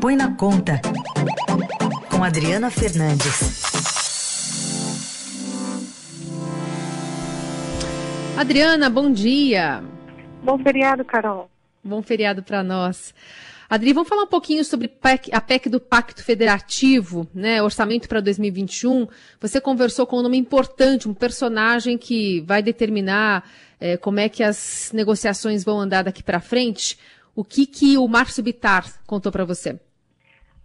Põe na Conta, com Adriana Fernandes. Adriana, bom dia. Bom feriado, Carol. Bom feriado para nós. Adri, vamos falar um pouquinho sobre a PEC do Pacto Federativo, né? Orçamento para 2021. Você conversou com um nome importante, um personagem que vai determinar é, como é que as negociações vão andar daqui para frente. O que, que o Márcio Bitar contou para você?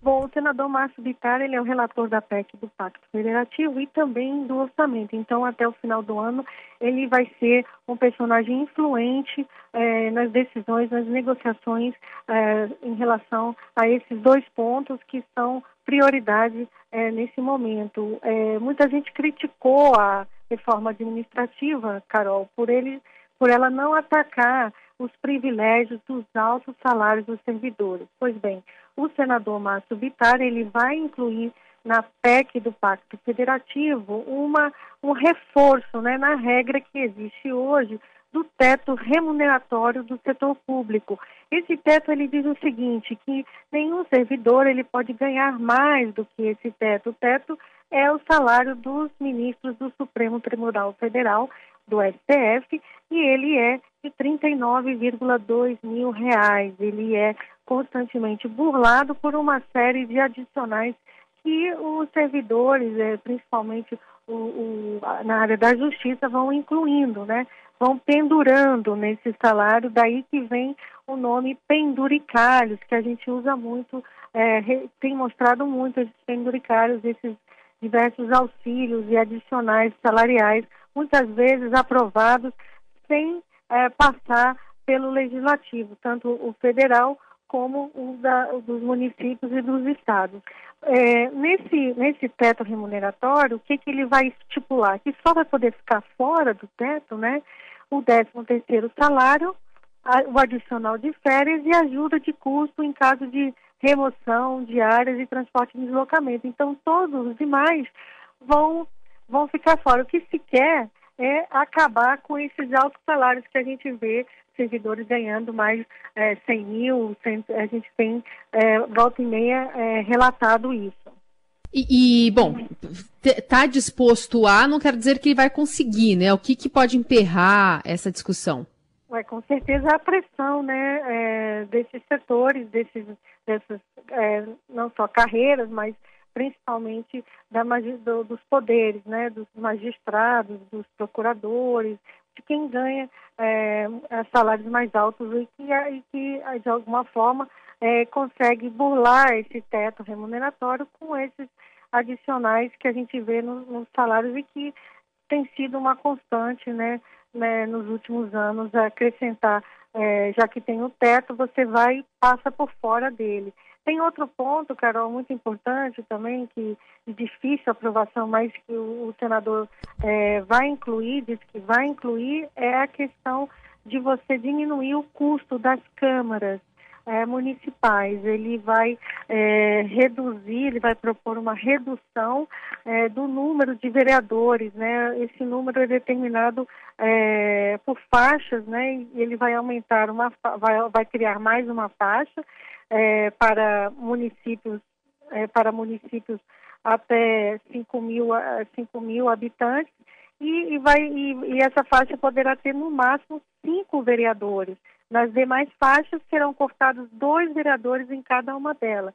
Bom, o senador Márcio Bitar, ele é o relator da PEC do Pacto Federativo e também do orçamento. Então, até o final do ano, ele vai ser um personagem influente eh, nas decisões, nas negociações eh, em relação a esses dois pontos que são prioridade eh, nesse momento. muita gente criticou a reforma administrativa, Carol, por ele, por ela não atacar os privilégios dos altos salários dos servidores. Pois bem, o senador Márcio Bittar ele vai incluir na PEC do Pacto Federativo uma, um reforço né, na regra que existe hoje do teto remuneratório do setor público. Esse teto ele diz o seguinte, que nenhum servidor ele pode ganhar mais do que esse teto. O teto é o salário dos ministros do Supremo Tribunal Federal, do STF, e ele é de 39,2 mil reais. Ele é constantemente burlado por uma série de adicionais que os servidores, é, principalmente o, o, na área da justiça, vão incluindo, né? Vão pendurando nesse salário, daí que vem o nome penduricalhos, que a gente usa muito, é, tem mostrado muito esses penduricalhos, esses diversos auxílios e adicionais salariais, muitas vezes aprovados sem é, passar pelo legislativo, tanto o federal como o da, dos municípios e dos estados. É, nesse, nesse teto remuneratório, o que, que ele vai estipular? Que só vai poder ficar fora do teto, né? O 13 terceiro salário, a, o adicional de férias e ajuda de custo em caso de remoção de áreas e transporte e deslocamento. Então, todos os demais vão, vão ficar fora. O que se quer é acabar com esses altos salários que a gente vê servidores ganhando mais é, 100 mil, 100, a gente tem é, volta e meia é, relatado isso. E, e bom, está disposto a, não quer dizer que ele vai conseguir, né? O que, que pode emperrar essa discussão? É, com certeza a pressão né, é, desses setores, desses, dessas, é, não só carreiras, mas principalmente da, do, dos poderes, né, dos magistrados, dos procuradores, de quem ganha é, salários mais altos e que, e que de alguma forma é, consegue burlar esse teto remuneratório com esses adicionais que a gente vê nos, nos salários e que tem sido uma constante, né, né nos últimos anos, acrescentar, é, já que tem o teto, você vai e passa por fora dele. Tem outro ponto, Carol, muito importante também, que de difícil aprovação, mas que o, o senador é, vai incluir, diz que vai incluir, é a questão de você diminuir o custo das câmaras é, municipais. Ele vai é, reduzir, ele vai propor uma redução é, do número de vereadores, né? Esse número é determinado é, por faixas, né? E ele vai aumentar uma, vai, vai criar mais uma faixa é, para municípios é, para municípios até 5 mil, 5 mil habitantes e, e vai, e, e, essa faixa poderá ter no máximo cinco vereadores. Nas demais faixas serão cortados dois vereadores em cada uma delas.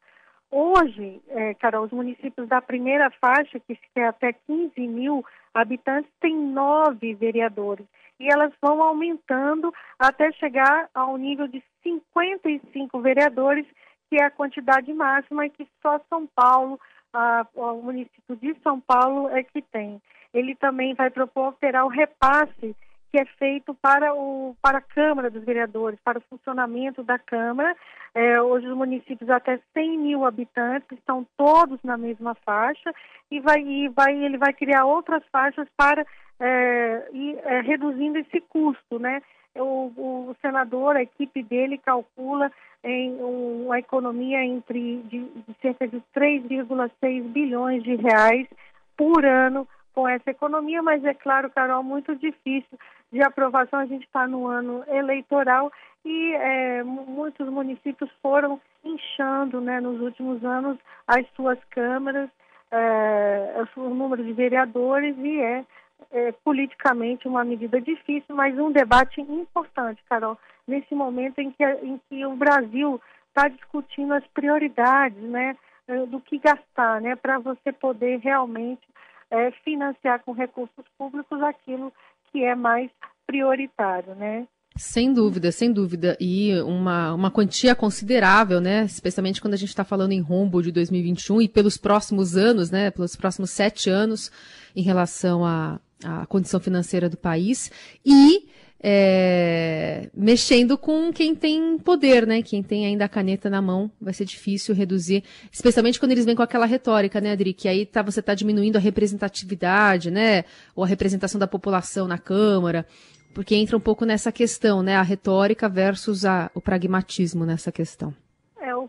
Hoje, é, Carol, os municípios da primeira faixa, que é até 15 mil habitantes, têm nove vereadores. E elas vão aumentando até chegar ao nível de 55 vereadores, que é a quantidade máxima que só São Paulo, a, o município de São Paulo é que tem. Ele também vai propor alterar o repasse que é feito para, o, para a Câmara dos Vereadores, para o funcionamento da Câmara. É, hoje os municípios até 100 mil habitantes estão todos na mesma faixa e, vai, e vai, ele vai criar outras faixas para é, ir é, reduzindo esse custo, né? O, o, senador, a equipe dele calcula em uma economia entre de, de cerca de 3,6 bilhões de reais por ano com essa economia, mas é claro, Carol, muito difícil de aprovação. A gente está no ano eleitoral e é, muitos municípios foram inchando né, nos últimos anos as suas câmaras, é, o número de vereadores e é, é, politicamente uma medida difícil, mas um debate importante, Carol, nesse momento em que, em que o Brasil está discutindo as prioridades, né, é, do que gastar, né, para você poder realmente é, financiar com recursos públicos aquilo que é mais prioritário, né? Sem dúvida, sem dúvida. E uma, uma quantia considerável, né? Especialmente quando a gente está falando em rombo de 2021 e pelos próximos anos, né? Pelos próximos sete anos em relação à, à condição financeira do país. E é, mexendo com quem tem poder, né? Quem tem ainda a caneta na mão, vai ser difícil reduzir, especialmente quando eles vêm com aquela retórica, né, Adri? Que aí tá, você está diminuindo a representatividade, né? Ou a representação da população na Câmara, porque entra um pouco nessa questão, né? A retórica versus a, o pragmatismo nessa questão. É, o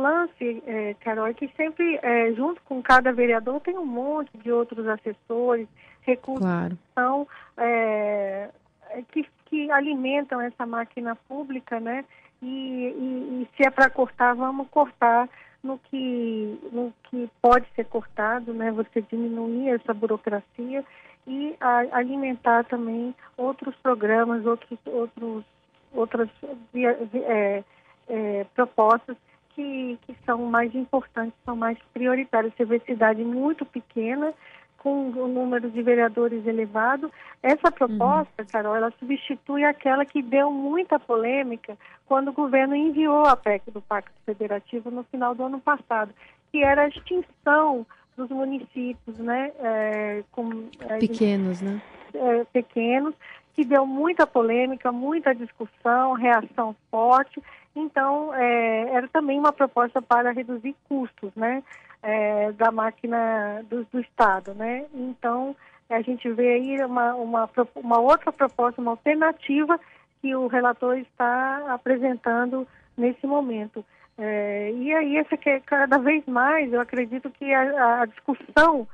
lance, é, Carol, é que sempre, é, junto com cada vereador, tem um monte de outros assessores, recursos claro. que são é, é, que, que alimentam essa máquina pública, né? E, e, e se é para cortar, vamos cortar no que, no que pode ser cortado, né? Você diminuir essa burocracia e a, alimentar também outros programas, outros, outros, outras é, é, propostas que, que são mais importantes, são mais prioritárias. Você vê cidade muito pequena com um número de vereadores elevado. Essa proposta, uhum. Carol, ela substitui aquela que deu muita polêmica quando o governo enviou a PEC do Pacto Federativo no final do ano passado, que era a extinção dos municípios, né? É, com, é, pequenos, né? É, pequenos, que deu muita polêmica, muita discussão, reação forte. Então, é, era também uma proposta para reduzir custos, né? é, da máquina do, do, Estado, né? Então, a gente vê aí uma, uma, uma outra proposta, uma alternativa que o relator está apresentando nesse momento. É, e aí, essa que é cada vez mais, eu acredito que a, a discussão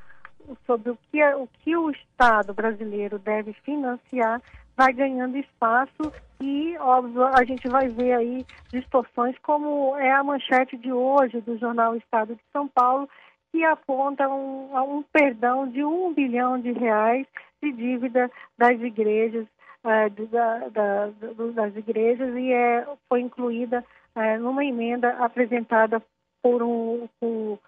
sobre o que, é, o que o Estado brasileiro deve financiar vai ganhando espaço e, óbvio, a gente vai ver aí distorções como é a manchete de hoje do jornal Estado de São Paulo, que aponta um, um perdão de um bilhão de reais de dívida das igrejas, é, da, da, das igrejas e é, foi incluída é, numa emenda apresentada por um, por,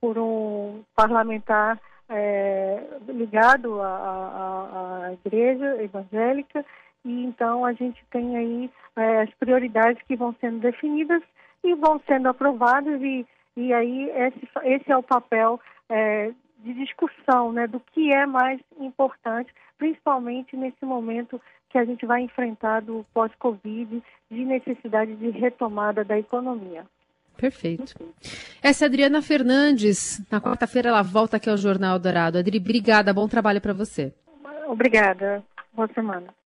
por um parlamentar é, ligado à, à, à, igreja evangélica e então a gente tem aí é, as prioridades que vão sendo definidas e vão sendo aprovadas e, e aí esse, esse é o papel é, de discussão né, do que é mais importante, principalmente nesse momento que a gente vai enfrentar do pós-Covid, de necessidade de retomada da economia. Perfeito. Essa é a Adriana Fernandes. Na quarta-feira ela volta aqui ao Jornal Dourado. Adri, obrigada. Bom trabalho para você. Obrigada. Boa semana.